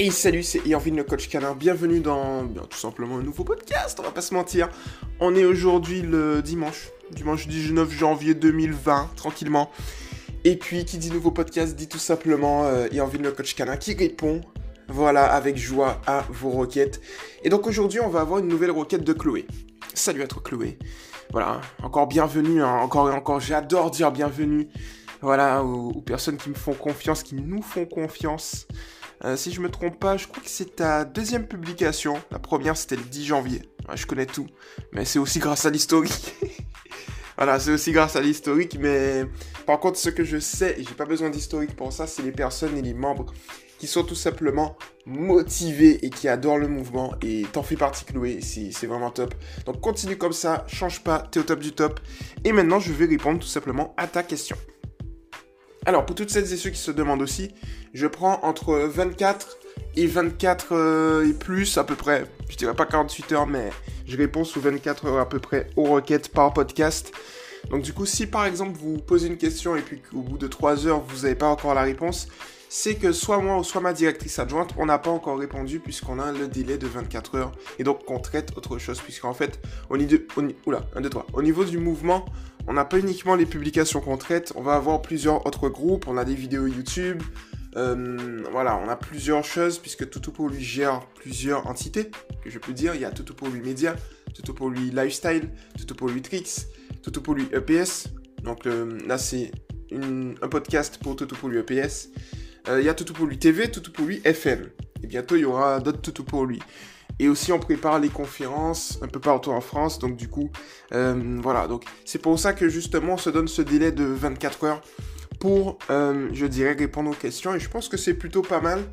Et salut, c'est Irvine le coach canin. Bienvenue dans bien, tout simplement un nouveau podcast, on va pas se mentir. On est aujourd'hui le dimanche, dimanche 19 janvier 2020, tranquillement. Et puis, qui dit nouveau podcast dit tout simplement euh, le coach canin qui répond, voilà, avec joie à vos requêtes. Et donc aujourd'hui, on va avoir une nouvelle requête de Chloé. Salut à toi Chloé. Voilà, encore bienvenue, hein. encore et encore, j'adore dire bienvenue. Voilà, aux personnes qui me font confiance, qui nous font confiance. Euh, si je me trompe pas, je crois que c'est ta deuxième publication. La première, c'était le 10 janvier. je connais tout. Mais c'est aussi grâce à l'historique. voilà, c'est aussi grâce à l'historique. Mais par contre, ce que je sais, et j'ai pas besoin d'historique pour ça, c'est les personnes et les membres qui sont tout simplement motivés et qui adorent le mouvement. Et t'en fais partie, Chloé. C'est vraiment top. Donc continue comme ça, change pas, t'es au top du top. Et maintenant, je vais répondre tout simplement à ta question. Alors, pour toutes celles et ceux qui se demandent aussi, je prends entre 24 et 24 euh, et plus à peu près. Je dirais pas 48 heures, mais je réponds sous 24 heures à peu près aux requêtes par podcast. Donc du coup, si par exemple vous posez une question et puis qu'au bout de 3 heures vous n'avez pas encore la réponse, c'est que soit moi ou soit ma directrice adjointe, on n'a pas encore répondu puisqu'on a le délai de 24 heures et donc qu'on traite autre chose puisqu'en fait, au niveau, oula, 1, 2, 3, au niveau du mouvement, on n'a pas uniquement les publications qu'on traite, on va avoir plusieurs autres groupes, on a des vidéos YouTube, euh, voilà, on a plusieurs choses puisque Toto pour lui gère plusieurs entités, que je peux dire. Il y a Toto pour lui Média, Toto pour lui Lifestyle, Toto pour lui Tricks, Toto pour lui EPS. Donc euh, là, c'est un podcast pour Toto pour lui EPS. Euh, il y a Toto pour lui TV, Toto pour lui FM. Et bientôt, il y aura d'autres Toto pour lui. Et aussi, on prépare les conférences un peu partout en France. Donc, du coup, voilà. Donc, c'est pour ça que justement, on se donne ce délai de 24 heures pour, euh, je dirais, répondre aux questions. Et je pense que c'est plutôt pas mal.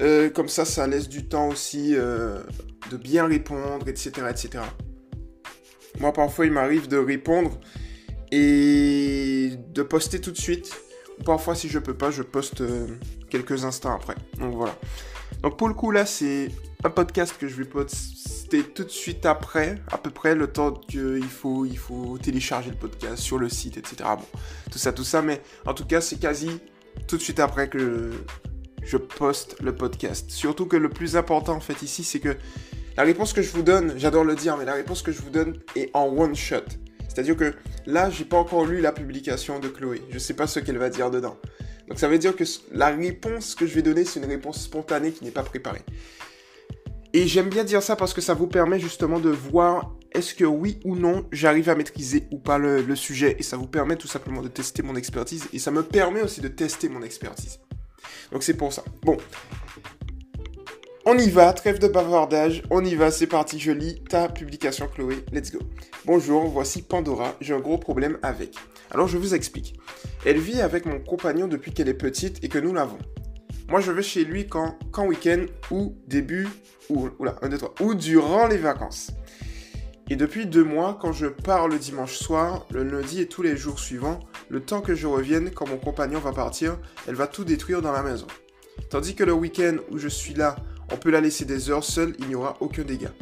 Euh, comme ça, ça laisse du temps aussi euh, de bien répondre, etc., etc. Moi, parfois, il m'arrive de répondre et de poster tout de suite. Parfois, si je peux pas, je poste quelques instants après. Donc voilà. Donc pour le coup, là, c'est un podcast que je vais poster tout de suite après, à peu près le temps qu'il faut, il faut télécharger le podcast sur le site, etc. Bon, tout ça, tout ça, mais en tout cas, c'est quasi tout de suite après que je poste le podcast. Surtout que le plus important en fait ici, c'est que la réponse que je vous donne, j'adore le dire, mais la réponse que je vous donne est en one shot. C'est-à-dire que là, j'ai pas encore lu la publication de Chloé. Je sais pas ce qu'elle va dire dedans. Donc ça veut dire que la réponse que je vais donner, c'est une réponse spontanée qui n'est pas préparée. Et j'aime bien dire ça parce que ça vous permet justement de voir est-ce que oui ou non j'arrive à maîtriser ou pas le, sujet. Et ça vous permet tout simplement de tester mon expertise. Et ça me permet aussi de tester mon expertise. Donc c'est pour ça. Bon. On y va, trêve de bavardage, on y va, c'est parti, je lis ta publication Chloé, let's go. Bonjour, voici Pandora, j'ai un gros problème avec. Alors je vous explique. Elle vit avec mon compagnon depuis qu'elle est petite et que nous l'avons. Moi, je vais chez lui quand, quand week-end ou début, ou, ou durant les vacances. Et depuis deux mois, quand je pars le dimanche soir, le lundi et tous les jours suivants, le temps que je revienne, quand mon compagnon va partir, elle va tout détruire dans la maison. Tandis que le week-end où je suis là, on peut la laisser des heures seule, il n'y aura aucun dégât.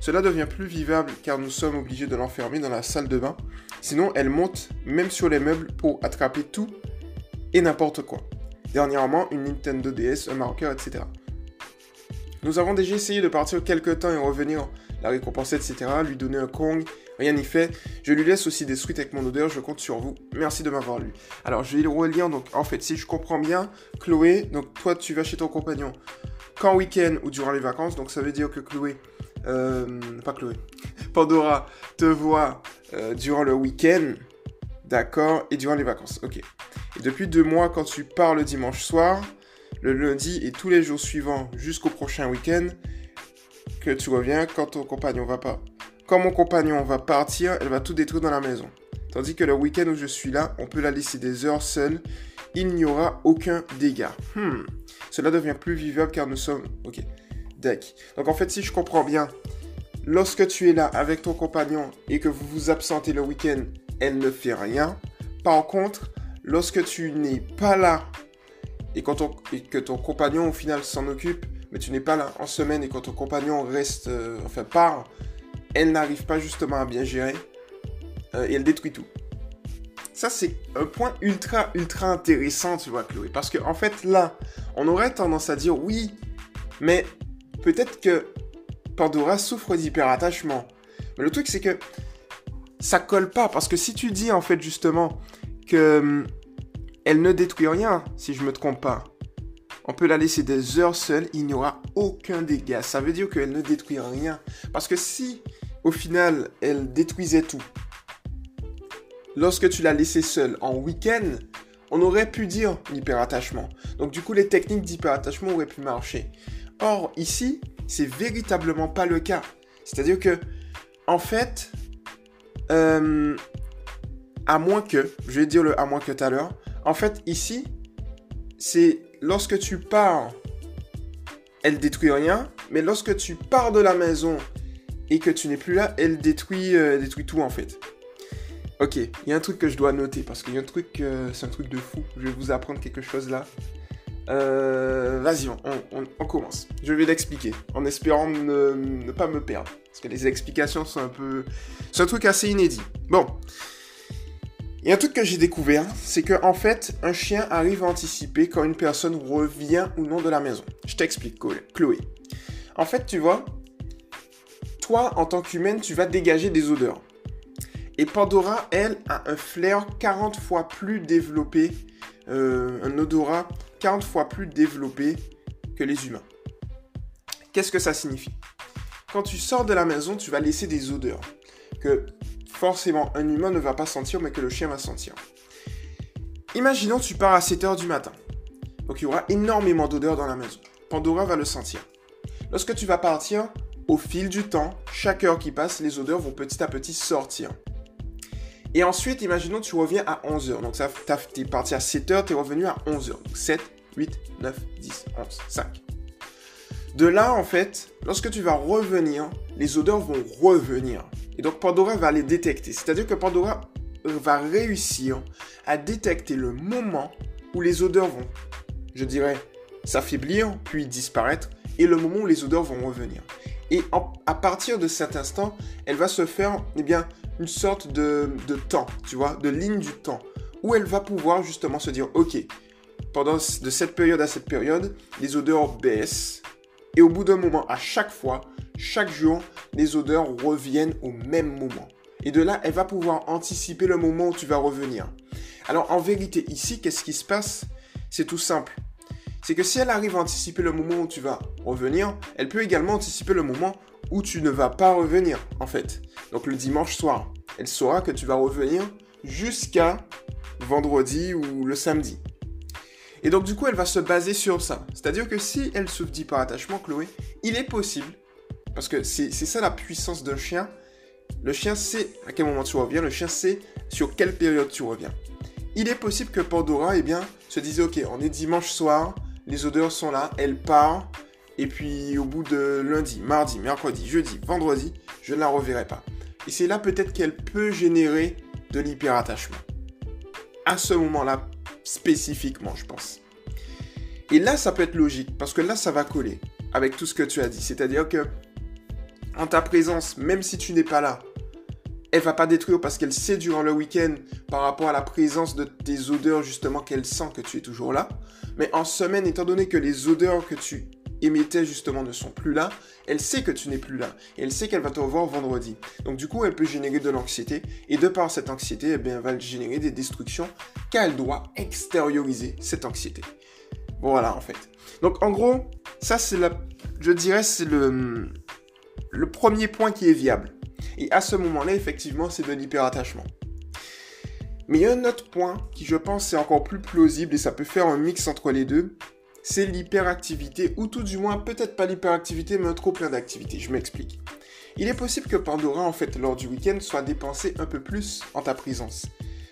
Cela devient plus vivable car nous sommes obligés de l'enfermer dans la salle de bain. Sinon, elle monte même sur les meubles pour attraper tout et n'importe quoi. Dernièrement, une Nintendo DS, un marqueur, etc. Nous avons déjà essayé de partir quelques temps et revenir, la récompenser, etc., lui donner un Kong, rien n'y fait. Je lui laisse aussi des avec mon odeur, je compte sur vous. Merci de m'avoir lu. Alors, je vais le relire, donc en fait, si je comprends bien, Chloé, donc toi, tu vas chez ton compagnon quand week-end ou durant les vacances, donc ça veut dire que Chloé, euh, pas Chloé, Pandora te voit euh, durant le week-end, d'accord, et durant les vacances, ok. Et depuis deux mois, quand tu pars le dimanche soir, le lundi et tous les jours suivants jusqu'au prochain week-end, que tu reviens quand ton compagnon va pas. Quand mon compagnon va partir, elle va tout détruire dans la maison. Tandis que le week-end où je suis là, on peut la laisser des heures seule. Il n'y aura aucun dégât. Hmm. Cela devient plus vivable car nous sommes... Ok. Deck. Donc en fait, si je comprends bien, lorsque tu es là avec ton compagnon et que vous vous absentez le week-end, elle ne fait rien. Par contre, lorsque tu n'es pas là et, que ton compagnon au final s'en occupe, mais tu n'es pas là en semaine et quand ton compagnon reste, euh, enfin part, elle n'arrive pas justement à bien gérer euh, et elle détruit tout. Ça, c'est un point ultra, ultra intéressant, tu vois, Chloé. Parce qu'en en fait, là, on aurait tendance à dire, oui, Mais peut-être que Pandora souffre d'hyperattachement. Mais le truc, c'est que ça colle pas. Parce que si tu dis, en fait, justement, que hum, elle ne détruit rien, si je me trompe pas, on peut la laisser des heures seule, il n'y aura aucun dégât. Ça veut dire qu'elle ne détruit rien. Parce que si, au final, elle détruisait tout, lorsque tu l'as laissée seule en week-end, on aurait pu dire l'hyperattachement. Donc du coup, les techniques d'hyperattachement auraient pu marcher. Or, ici, c'est véritablement pas le cas. C'est-à-dire que, en fait, euh, à moins que, je vais dire le à moins que tout à l'heure, en fait, ici, c'est lorsque tu pars, elle détruit rien, mais lorsque tu pars de la maison et que tu n'es plus là, elle détruit, euh, détruit tout en fait. Ok, il y a un truc que je dois noter parce qu'il y a un truc, euh, c'est un truc de fou. Je vais vous apprendre quelque chose là. Euh, vas-y, on, commence. Je vais l'expliquer en espérant ne, pas me perdre parce que les explications sont un peu, c'est un truc assez inédit. Bon, il y a un truc que j'ai découvert, c'est que en fait, un chien arrive à anticiper quand une personne revient ou non de la maison. Je t'explique, Chloé. En fait, tu vois, toi, en tant qu'humaine, tu vas dégager des odeurs. Et Pandora, elle, a un flair 40 fois plus développé, euh, un odorat 40 fois plus développé que les humains. Qu'est-ce que ça signifie? Quand tu sors de la maison, tu vas laisser des odeurs que forcément un humain ne va pas sentir, mais que le chien va sentir. Imaginons tu pars à 7h du matin. Donc il y aura énormément d'odeurs dans la maison. Pandora va le sentir. Lorsque tu vas partir, au fil du temps, chaque heure qui passe, les odeurs vont petit à petit sortir. Et ensuite, imaginons tu reviens à 11h. Donc ça, es parti à 7h, tu es revenu à 11h. Donc 7, 8, 9, 10, 11, 5. De là, en fait, lorsque tu vas revenir, les odeurs vont revenir. Et donc Pandora va les détecter. C'est-à-dire que Pandora euh, va réussir à détecter le moment où les odeurs vont, je dirais, s'affaiblir, puis disparaître, et le moment où les odeurs vont revenir. Et à partir de cet instant, elle va se faire eh bien, une sorte de, de temps, tu vois, de ligne du temps, où elle va pouvoir justement se dire, ok, pendant de cette période à cette période, les odeurs baissent, et au bout d'un moment, à chaque fois, chaque jour, les odeurs reviennent au même moment. Et de là, elle va pouvoir anticiper le moment où tu vas revenir. Alors en vérité, ici, qu'est-ce qui se passe? C'est tout simple. C'est que si elle arrive à anticiper le moment où tu vas revenir, elle peut également anticiper le moment où tu ne vas pas revenir, en fait. Donc le dimanche soir, elle saura que tu vas revenir jusqu'à vendredi ou le samedi. Et donc du coup, elle va se baser sur ça. C'est-à-dire que si elle souffre attachement, Chloé, il est possible parce que c'est ça la puissance d'un chien. Le chien sait à quel moment tu reviens, le chien sait sur quelle période tu reviens. Il est possible que Pandora eh bien, se dise Ok, on est dimanche soir, les odeurs sont là, elle part, et puis au bout de lundi, mardi, mercredi, jeudi, vendredi, je ne la reverrai pas. Et c'est là peut-être qu'elle peut générer de l'hyperattachement. À ce moment-là, spécifiquement, je pense. Et là, ça peut être logique, parce que là, ça va coller avec tout ce que tu as dit. C'est-à-dire que en ta présence, même si tu n'es pas là, elle va pas détruire parce qu'elle sait durant le week-end par rapport à la présence de tes odeurs justement qu'elle sent que tu es toujours là. Mais en semaine, étant donné que les odeurs que tu émettais justement ne sont plus là, elle sait que tu n'es plus là. Et elle sait qu'elle va te revoir vendredi. Donc du coup, elle peut générer de l'anxiété. Et de par cette anxiété, eh bien, elle va générer des destructions car elle doit extérioriser cette anxiété. Voilà en fait. Donc en gros, ça c'est la... Je dirais c'est le le premier point qui est viable. Et à ce moment-là, effectivement, c'est de l'hyperattachement. Mais il y a un autre point qui, je pense, est encore plus plausible et ça peut faire un mix entre les deux. C'est l'hyperactivité, ou tout du moins, peut-être pas l'hyperactivité, mais un trop plein d'activité. Je m'explique. Il est possible que Pandora, en fait, lors du week-end, soit dépensé un peu plus en ta présence.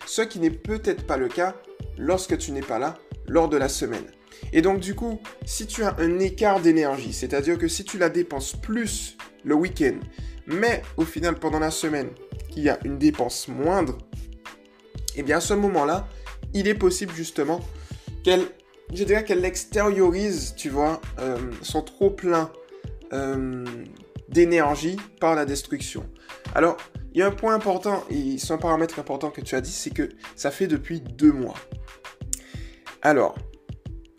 Ce qui n'est peut-être pas le cas lorsque tu n'es pas là lors de la semaine. Et donc du coup, si tu as un écart d'énergie, c'est-à-dire que si tu la dépenses plus le week-end, mais au final pendant la semaine, il y a une dépense moindre, eh bien à ce moment-là, il est possible justement qu'elle, je dirais qu'elle extériorise, tu vois, euh, son trop plein euh, d'énergie par la destruction. Alors, il y a un point important, et c'est un paramètre important que tu as dit, c'est que ça fait depuis deux mois. Alors,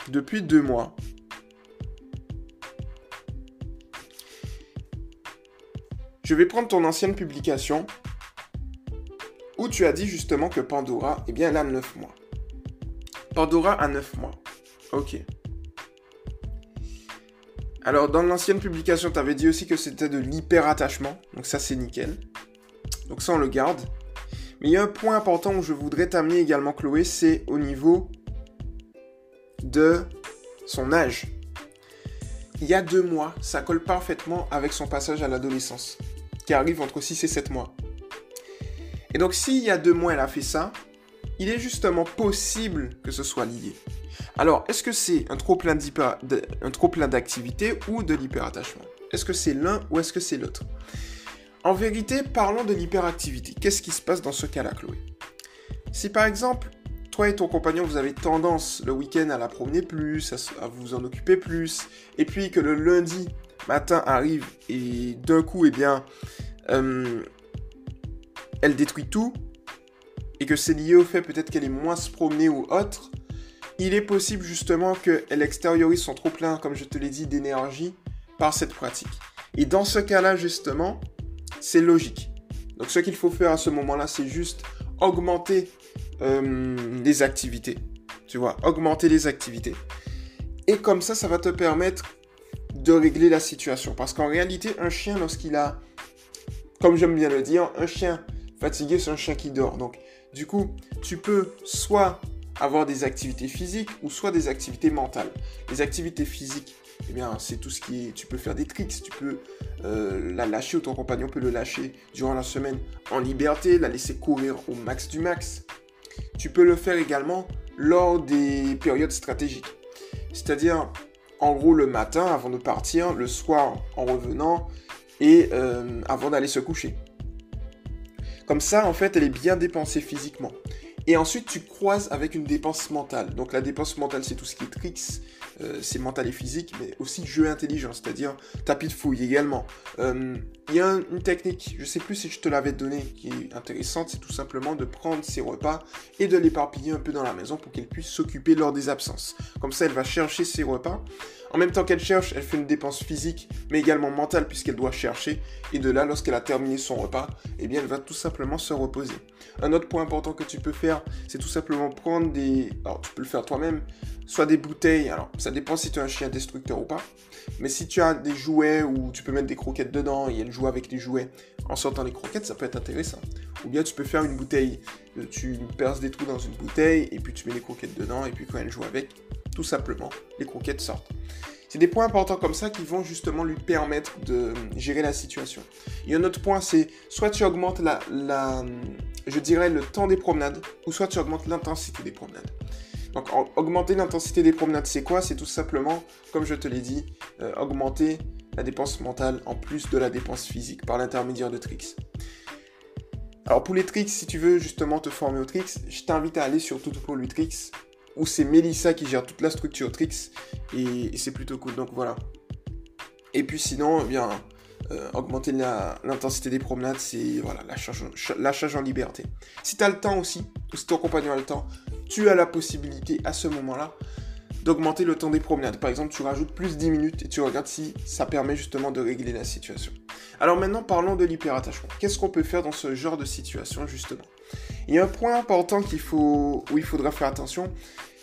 depuis deux mois, je vais prendre ton ancienne publication où tu as dit justement que Pandora, eh bien, elle a neuf mois. Pandora a neuf mois. Ok. Alors, dans l'ancienne publication, tu avais dit aussi que c'était de l'hyperattachement. Donc ça, c'est nickel. Donc ça, on le garde. Mais il y a un point important où je voudrais t'amener également, Chloé, c'est au niveau de son âge. Il y a deux mois, ça colle parfaitement avec son passage à l'adolescence, qui arrive entre 6 et 7 mois. Et donc, s'il y a deux mois, elle a fait ça, il est justement possible que ce soit lié. Alors, est-ce que c'est un trop plein d'activité ou de l'hyperattachement? Est-ce que c'est l'un ou est-ce que c'est l'autre? En vérité, parlons de l'hyperactivité. Qu'est-ce qui se passe dans ce cas-là, Chloé? Si par exemple, toi et ton compagnon, vous avez tendance le week-end à la promener plus, à, vous en occuper plus, et puis que le lundi matin arrive et d'un coup, eh bien, euh, elle détruit tout, et que c'est lié au fait peut-être qu'elle est moins se promener ou autre, il est possible justement qu'elle extériorise son trop-plein, comme je te l'ai dit, d'énergie par cette pratique. Et dans ce cas-là, justement, c'est logique. Donc ce qu'il faut faire à ce moment-là, c'est juste augmenter euh, les activités. Tu vois, augmenter les activités. Et comme ça, ça va te permettre de régler la situation. Parce qu'en réalité, un chien, lorsqu'il a, comme j'aime bien le dire, un chien Fatigué, c'est un chien qui dort. Donc, du coup, tu peux soit avoir des activités physiques ou soit des activités mentales. Les activités physiques, eh bien, c'est tout ce qui est. Tu peux faire des tricks, tu peux euh, la lâcher ou ton compagnon peut le lâcher durant la semaine en liberté, la laisser courir au max du max. Tu peux le faire également lors des périodes stratégiques. C'est-à-dire, en gros, le matin avant de partir, le soir en revenant et euh, avant d'aller se coucher. Comme ça, en fait, elle est bien dépensée physiquement. Et ensuite, tu croises avec une dépense mentale. Donc la dépense mentale, c'est tout ce qui est tricks, euh, c'est mental et physique, mais aussi jeu intelligent, c'est-à-dire tapis de fouille également. Euh, il y a une technique, je ne sais plus si je te l'avais donné, qui est intéressante, c'est tout simplement de prendre ses repas et de l'éparpiller un peu dans la maison pour qu'elle puisse s'occuper lors des absences. Comme ça, elle va chercher ses repas en même temps qu'elle cherche, elle fait une dépense physique, mais également mentale, puisqu'elle doit chercher. Et de là, lorsqu'elle a terminé son repas, eh bien, elle va tout simplement se reposer. Un autre point important que tu peux faire, c'est tout simplement prendre des... Alors, tu peux le faire toi-même, soit des bouteilles. Alors, ça dépend si tu as un chien destructeur ou pas. Mais si tu as des jouets où tu peux mettre des croquettes dedans et elle joue avec les jouets en sortant les croquettes, ça peut être intéressant. Ou bien tu peux faire une bouteille, tu perces des trous dans une bouteille et puis tu mets les croquettes dedans et puis quand elle joue avec, tout simplement, les croquettes sortent. C'est des points importants comme ça qui vont justement lui permettre de gérer la situation. Et un autre point, c'est soit tu augmentes je dirais, le temps des promenades, ou soit tu augmentes l'intensité des promenades. Donc augmenter l'intensité des promenades, c'est quoi? C'est tout simplement, comme je te l'ai dit, euh, augmenter la dépense mentale en plus de la dépense physique par l'intermédiaire de tricks. Alors pour les tricks, si tu veux justement te former aux tricks, je t'invite à aller sur tricks où c'est Melissa qui gère toute la structure Trix et, c'est plutôt cool. Donc voilà. Et puis sinon, eh bien, euh, augmenter l'intensité des promenades, c'est voilà, la charge, la charge en liberté. Si tu as le temps aussi, ou si ton compagnon a le temps, tu as la possibilité à ce moment-là d'augmenter le temps des promenades. Par exemple, tu rajoutes plus 10 minutes et tu regardes si ça permet justement de régler la situation. Alors maintenant, parlons de l'hyperattachement. Qu'est-ce qu'on peut faire dans ce genre de situation justement? Il y a un point important faut, où il faudra faire attention,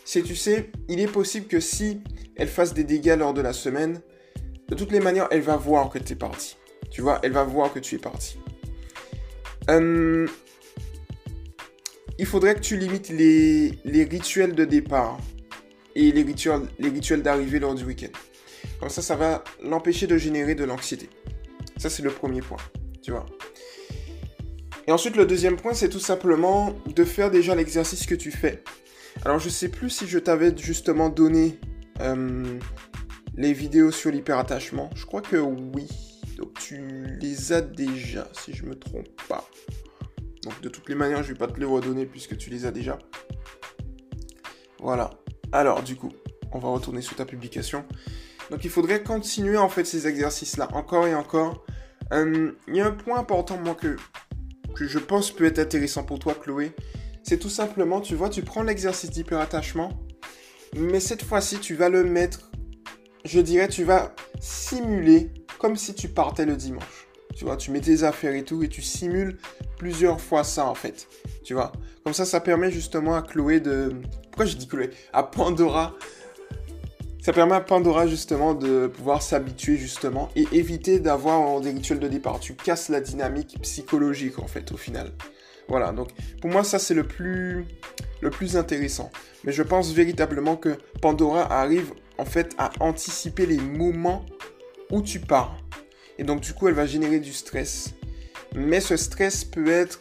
c'est tu sais, il est possible que si elle fasse des dégâts lors de la semaine, de toutes les manières, elle va voir que tu es parti. Tu vois, elle va voir que tu es parti. Euh, il faudrait que tu limites les, rituels de départ et les rituels, d'arrivée lors du week-end. Comme ça, ça va l'empêcher de générer de l'anxiété. Ça, c'est le premier point, tu vois. Et ensuite, le deuxième point, c'est tout simplement de faire déjà l'exercice que tu fais. Alors, je sais plus si je t'avais justement donné euh, les vidéos sur l'hyperattachement. Je crois que oui. Donc, tu les as déjà, si je me trompe pas. Donc, de toutes les manières, je vais pas te les redonner puisque tu les as déjà. Voilà. Alors, du coup, on va retourner sur ta publication. Donc, il faudrait continuer en fait ces exercices-là encore et encore. Euh, il y a un point important, moi, que, que je pense peut être intéressant pour toi, Chloé. C'est tout simplement, tu vois, tu prends l'exercice d'hyperattachement, mais cette fois-ci, tu vas le mettre, je dirais, tu vas simuler comme si tu partais le dimanche. Tu vois, tu mets tes affaires et tout, et tu simules plusieurs fois ça, en fait. Tu vois? Comme ça, ça permet justement à Chloé de... Pourquoi j'ai dit Chloé? À Pandora. Ça permet à Pandora justement de pouvoir s'habituer justement et éviter d'avoir des rituels de départ. Tu casses la dynamique psychologique en fait au final. Voilà, donc pour moi ça c'est le plus, le plus intéressant. Mais je pense véritablement que Pandora arrive en fait à anticiper les moments où tu pars. Et donc du coup elle va générer du stress. Mais ce stress peut être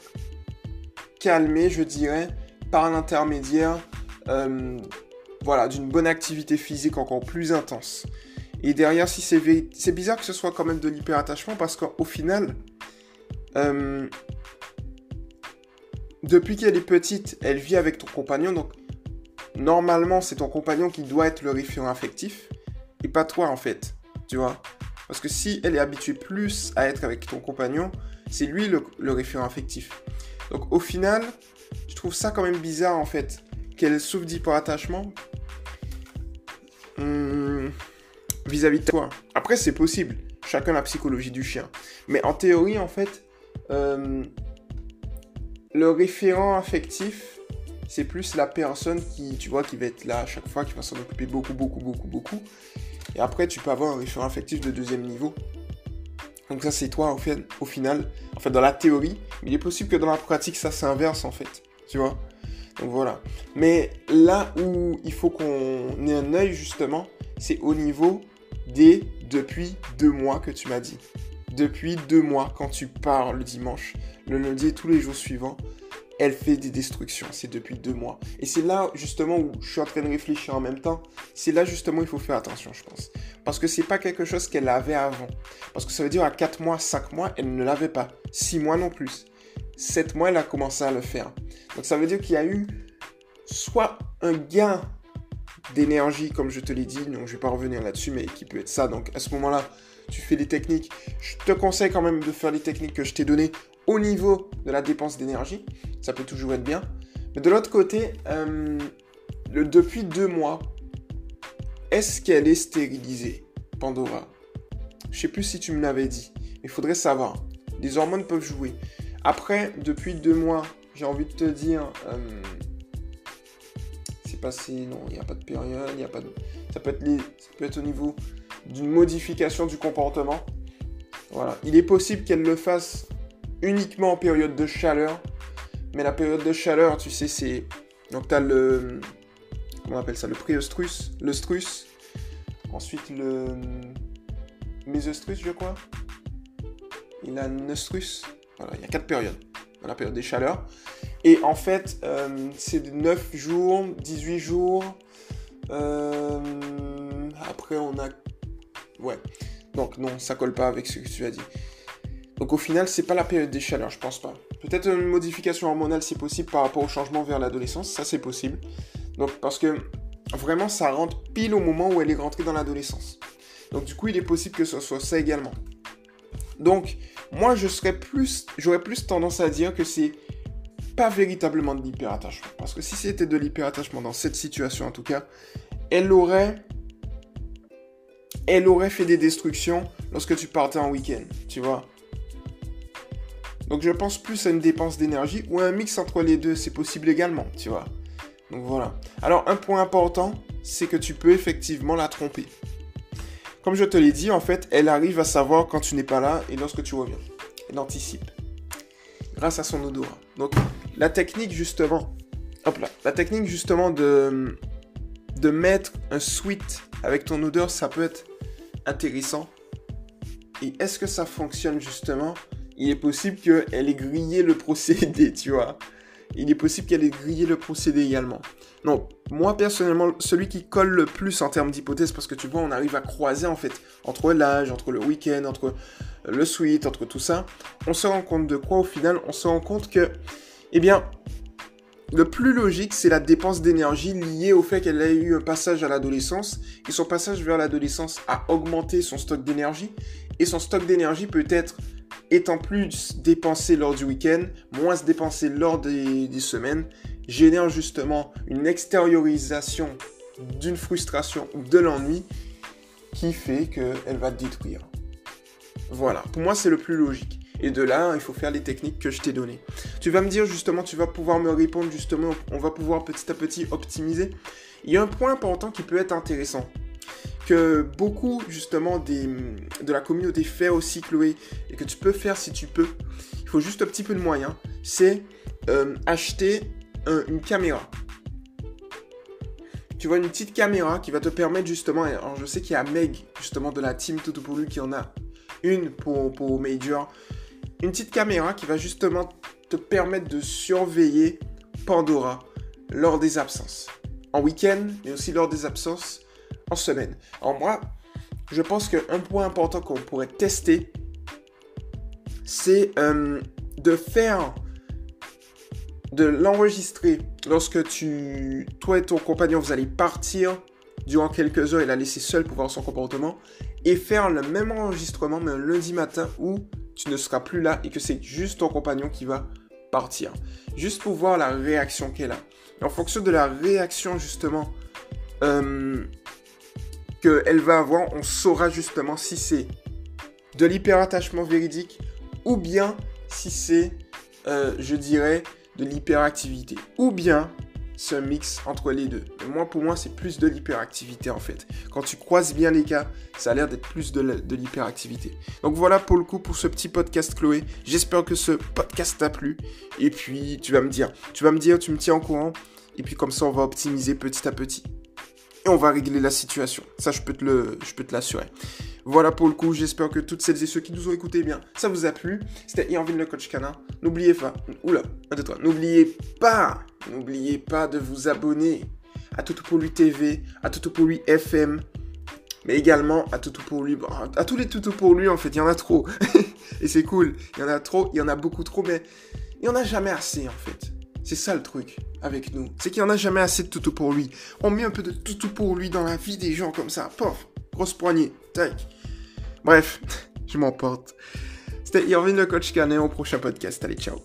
calmé, je dirais, par l'intermédiaire euh, voilà, d'une bonne activité physique encore plus intense. Et derrière, si c'est bizarre que ce soit quand même de l'hyperattachement parce qu'au final, euh, depuis qu'elle est petite, elle vit avec ton compagnon. Donc, normalement, c'est ton compagnon qui doit être le référent affectif et pas toi en fait. Tu vois Parce que si elle est habituée plus à être avec ton compagnon, c'est lui le, référent affectif. Donc, au final, je trouve ça quand même bizarre en fait qu'elle souffre d'hyperattachement hmm, vis-à-vis de toi. Après, c'est possible. Chacun la psychologie du chien. Mais en théorie, en fait, euh, le référent affectif, c'est plus la personne qui, tu vois, qui va être là à chaque fois, qui va s'en occuper beaucoup, beaucoup, beaucoup, beaucoup. Et après, tu peux avoir un référent affectif de deuxième niveau. Donc ça, c'est toi, au, final. En fait, dans la théorie. Mais il est possible que dans la pratique, ça s'inverse, en fait. Tu vois? Donc voilà. Mais là où il faut qu'on ait un œil justement, c'est au niveau des depuis deux mois que tu m'as dit. Depuis deux mois, quand tu pars le dimanche, le lundi et tous les jours suivants, elle fait des destructions. C'est depuis deux mois. Et c'est là justement où je suis en train de réfléchir en même temps. C'est là justement il faut faire attention, je pense. Parce que c'est pas quelque chose qu'elle avait avant. Parce que ça veut dire à quatre mois, cinq mois, elle ne l'avait pas. Six mois non plus. 7 mois, elle a commencé à le faire. Donc ça veut dire qu'il y a eu soit un gain d'énergie, comme je te l'ai dit, donc je vais pas revenir là-dessus, mais qui peut être ça. Donc à ce moment-là, tu fais les techniques. Je te conseille quand même de faire les techniques que je t'ai données au niveau de la dépense d'énergie. Ça peut toujours être bien. Mais de l'autre côté, euh, le, depuis deux mois, est-ce qu'elle est stérilisée, Pandora? Je sais plus si tu me l'avais dit. Il faudrait savoir. Les hormones peuvent jouer. Après, depuis deux mois, j'ai envie de te dire, euh, c'est passé, non, il n'y a pas de période, il n'y a pas de... Ça peut, être ça peut être au niveau d'une modification du comportement. Voilà. Il est possible qu'elle le fasse uniquement en période de chaleur. Mais la période de chaleur, tu sais, c'est... Donc tu as le... Comment on appelle ça Le préostrus, le strus. Ensuite le... Mésostrus, je crois. Il a nostrus il y a quatre périodes. La période des chaleurs. Et en fait, euh, c'est 9 jours, 18 jours. Euh, après, on a. Ouais. Donc, non, ça colle pas avec ce que tu as dit. Donc, au final, c'est pas la période des chaleurs, je pense pas. Peut-être une modification hormonale, c'est possible par rapport au changement vers l'adolescence. Ça, c'est possible. Donc, parce que vraiment, ça rentre pile au moment où elle est rentrée dans l'adolescence. Donc, du coup, il est possible que ce soit ça également. Donc, moi, je serais plus, j'aurais plus tendance à dire que c'est pas véritablement de l'hyperattachement. Parce que si c'était de l'hyperattachement dans cette situation, en tout cas, elle aurait, elle aurait fait des destructions lorsque tu partais en week-end, tu vois. Donc, je pense plus à une dépense d'énergie ou à un mix entre les deux, c'est possible également, tu vois. Donc voilà. Alors, un point important, c'est que tu peux effectivement la tromper. Comme je te l'ai dit, en fait, elle arrive à savoir quand tu n'es pas là et lorsque tu reviens. Elle anticipe. Grâce à son odorat. Donc, la technique, justement. Hop là. La technique, justement, de, de mettre un sweat avec ton odeur, ça peut être intéressant. Et est-ce que ça fonctionne, justement Il est possible qu'elle ait grillé le procédé, tu vois il est possible qu'elle ait grillé le procédé également. Non, moi personnellement, celui qui colle le plus en termes d'hypothèse, parce que tu vois, on arrive à croiser en fait entre l'âge, entre le week-end, entre le suite, entre tout ça, on se rend compte de quoi au final On se rend compte que, eh bien, le plus logique, c'est la dépense d'énergie liée au fait qu'elle a eu un passage à l'adolescence, et son passage vers l'adolescence a augmenté son stock d'énergie, et son stock d'énergie peut être étant plus dépensé lors du week-end, moins se dépenser lors des, semaines, génère justement une extériorisation d'une frustration ou de l'ennui qui fait qu'elle va te détruire. Voilà, pour moi c'est le plus logique. Et de là, il faut faire les techniques que je t'ai données. Tu vas me dire justement, tu vas pouvoir me répondre justement, on va pouvoir petit à petit optimiser. Il y a un point important qui peut être intéressant. Que beaucoup justement de la communauté fait aussi Chloé, et que tu peux faire si tu peux. Il faut juste un petit peu de moyens. C'est euh, acheter une caméra. Tu vois, une petite caméra qui va te permettre justement, alors je sais qu'il y a Meg justement de la team Toto pour lui qui en a une pour, pour Major. Une petite caméra qui va justement te permettre de surveiller Pandora lors des absences. En week-end, mais aussi lors des absences en semaine. Alors moi, je pense qu'un point important qu'on pourrait tester, c'est euh, de faire de l'enregistrer lorsque tu, toi et ton compagnon, vous allez partir durant quelques heures et la laisser seule pour voir son comportement et faire le même enregistrement mais un lundi matin où tu ne seras plus là et que c'est juste ton compagnon qui va partir. Juste pour voir la réaction qu'elle a. En fonction de la réaction justement euh, qu'elle va avoir, on saura justement si c'est de l'hyperattachement véridique ou bien si c'est, euh, je dirais, de l'hyperactivité. Ou bien ce mix entre les deux. moi, pour moi, c'est plus de l'hyperactivité en fait. Quand tu croises bien les cas, ça a l'air d'être plus de l'hyperactivité. Donc voilà pour le coup pour ce petit podcast Chloé. J'espère que ce podcast t'a plu. Et puis tu vas me dire, tu vas me dire, tu me tiens au courant. Et puis comme ça, on va optimiser petit à petit. Et on va régler la situation. Ça, je peux te l'assurer. Voilà pour le coup, j'espère que toutes celles et ceux qui nous ont écoutés, eh bien, ça vous a plu. C'était Irvin le coach canin. N'oubliez pas, oula, n'oubliez pas, n'oubliez pas de vous abonner à Toutou pour lui TV, à Toutou pour lui FM, mais également à Toutou pour lui, à tous les Toutou pour lui en fait, il y en a trop. et c'est cool, il y en a trop, il y en a beaucoup trop, mais il y en a jamais assez en fait. C'est ça le truc avec nous. C'est qu'il n'y en a jamais assez de toutou pour lui. On met un peu de toutou pour lui dans la vie des gens comme ça. Pof, grosse poignée. Tac. Bref, je m'emporte. C'était Irvin le coach Canet au prochain podcast. Allez, ciao.